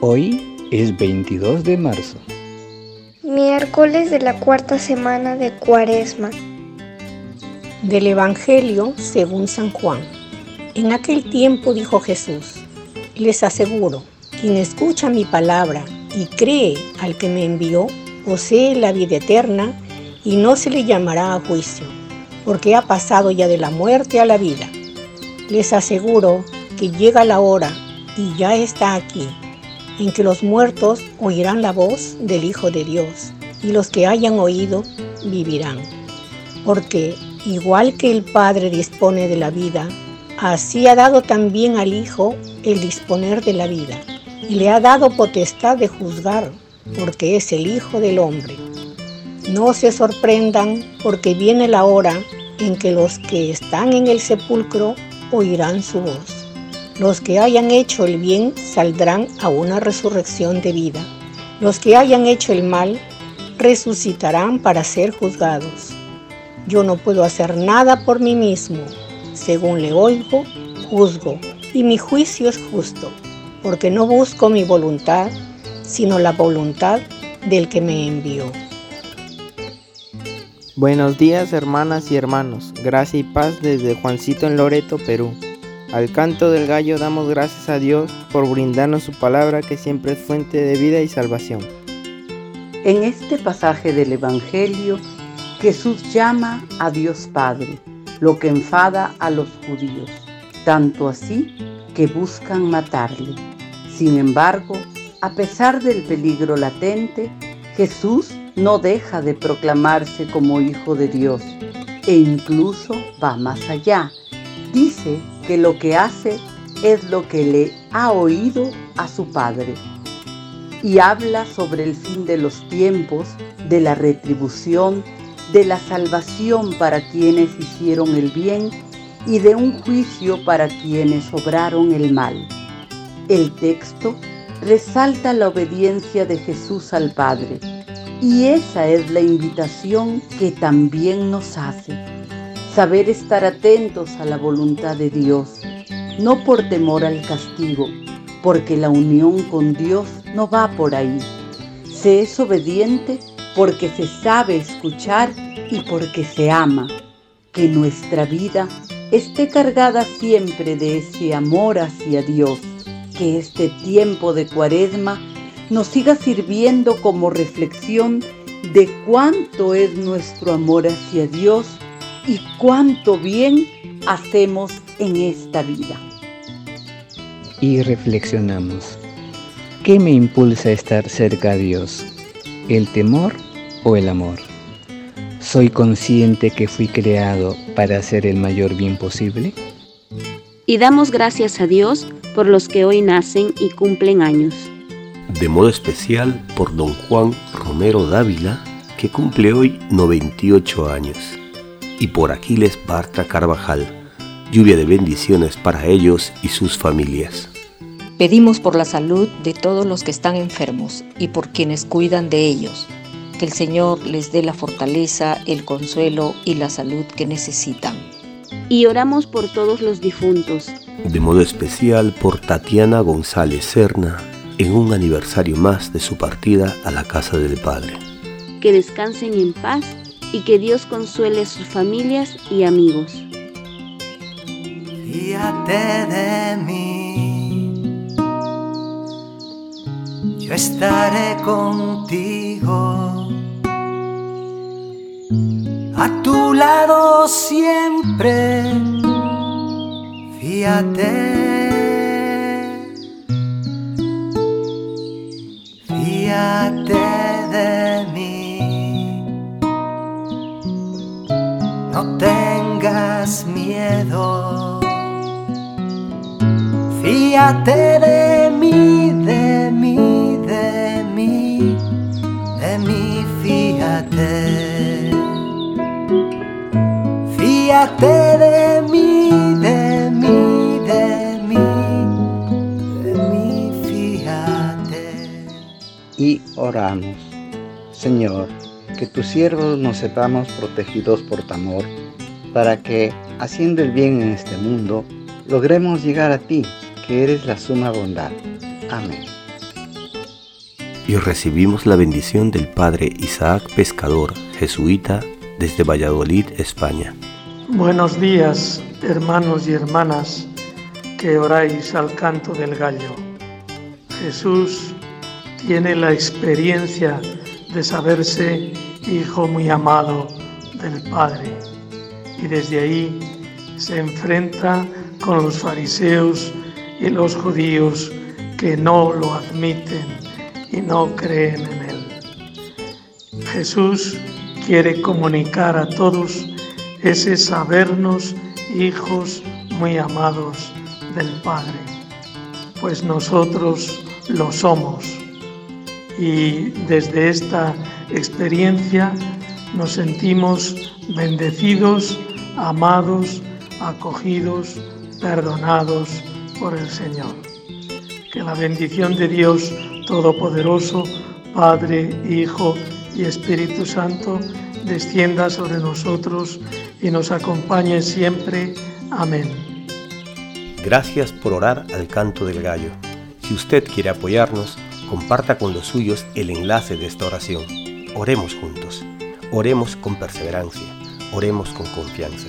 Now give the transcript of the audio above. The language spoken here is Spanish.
Hoy es 22 de marzo. Miércoles de la cuarta semana de Cuaresma. Del Evangelio según San Juan. En aquel tiempo dijo Jesús, les aseguro, quien escucha mi palabra y cree al que me envió, posee la vida eterna y no se le llamará a juicio, porque ha pasado ya de la muerte a la vida. Les aseguro que llega la hora, y ya está aquí, en que los muertos oirán la voz del Hijo de Dios, y los que hayan oído vivirán. Porque igual que el Padre dispone de la vida, así ha dado también al Hijo el disponer de la vida, y le ha dado potestad de juzgar, porque es el Hijo del Hombre. No se sorprendan, porque viene la hora en que los que están en el sepulcro oirán su voz los que hayan hecho el bien saldrán a una resurrección de vida. Los que hayan hecho el mal resucitarán para ser juzgados. Yo no puedo hacer nada por mí mismo. Según le oigo, juzgo, y mi juicio es justo, porque no busco mi voluntad, sino la voluntad del que me envió. Buenos días hermanas y hermanos, gracia y paz desde Juancito en Loreto, Perú. Al canto del gallo damos gracias a Dios por brindarnos su palabra que siempre es fuente de vida y salvación. En este pasaje del Evangelio, Jesús llama a Dios Padre, lo que enfada a los judíos, tanto así que buscan matarle. Sin embargo, a pesar del peligro latente, Jesús no deja de proclamarse como Hijo de Dios e incluso va más allá. Dice que lo que hace es lo que le ha oído a su Padre. Y habla sobre el fin de los tiempos, de la retribución, de la salvación para quienes hicieron el bien y de un juicio para quienes obraron el mal. El texto resalta la obediencia de Jesús al Padre y esa es la invitación que también nos hace saber estar atentos a la voluntad de Dios, no por temor al castigo, porque la unión con Dios no va por ahí. Se es obediente porque se sabe escuchar y porque se ama. Que nuestra vida esté cargada siempre de ese amor hacia Dios. Que este tiempo de cuaresma nos siga sirviendo como reflexión de cuánto es nuestro amor hacia Dios y cuánto bien hacemos en esta vida. Y reflexionamos. ¿Qué me impulsa a estar cerca a Dios? ¿El temor o el amor? ¿Soy consciente que fui creado para hacer el mayor bien posible? Y damos gracias a Dios por los que hoy nacen y cumplen años. De modo especial por don Juan Romero Dávila, que cumple hoy 98 años y por Aquiles Bartra Carvajal. Lluvia de bendiciones para ellos y sus familias. Pedimos por la salud de todos los que están enfermos y por quienes cuidan de ellos. Que el Señor les dé la fortaleza, el consuelo y la salud que necesitan. Y oramos por todos los difuntos. De modo especial por Tatiana González Serna, en un aniversario más de su partida a la casa del Padre. Que descansen en paz y que Dios consuele a sus familias y amigos. Fíjate de mí, yo estaré contigo, a tu lado siempre, fíjate. Fíjate de mí, de mí, de mí, de mí, fíjate. Fíjate de mí, de mí, de mí, de mí, fíjate. Y oramos, Señor que tus siervos nos sepamos protegidos por tu amor, para que, haciendo el bien en este mundo, logremos llegar a ti que eres la suma bondad. Amén. Y recibimos la bendición del Padre Isaac Pescador, jesuita, desde Valladolid, España. Buenos días, hermanos y hermanas que oráis al canto del gallo. Jesús tiene la experiencia de saberse hijo muy amado del Padre y desde ahí se enfrenta con los fariseos y los judíos que no lo admiten y no creen en él. Jesús quiere comunicar a todos ese sabernos hijos muy amados del Padre, pues nosotros lo somos y desde esta experiencia nos sentimos bendecidos, amados, acogidos, perdonados por el Señor. Que la bendición de Dios Todopoderoso, Padre, Hijo y Espíritu Santo, descienda sobre nosotros y nos acompañe siempre. Amén. Gracias por orar al canto del gallo. Si usted quiere apoyarnos, comparta con los suyos el enlace de esta oración. Oremos juntos. Oremos con perseverancia. Oremos con confianza.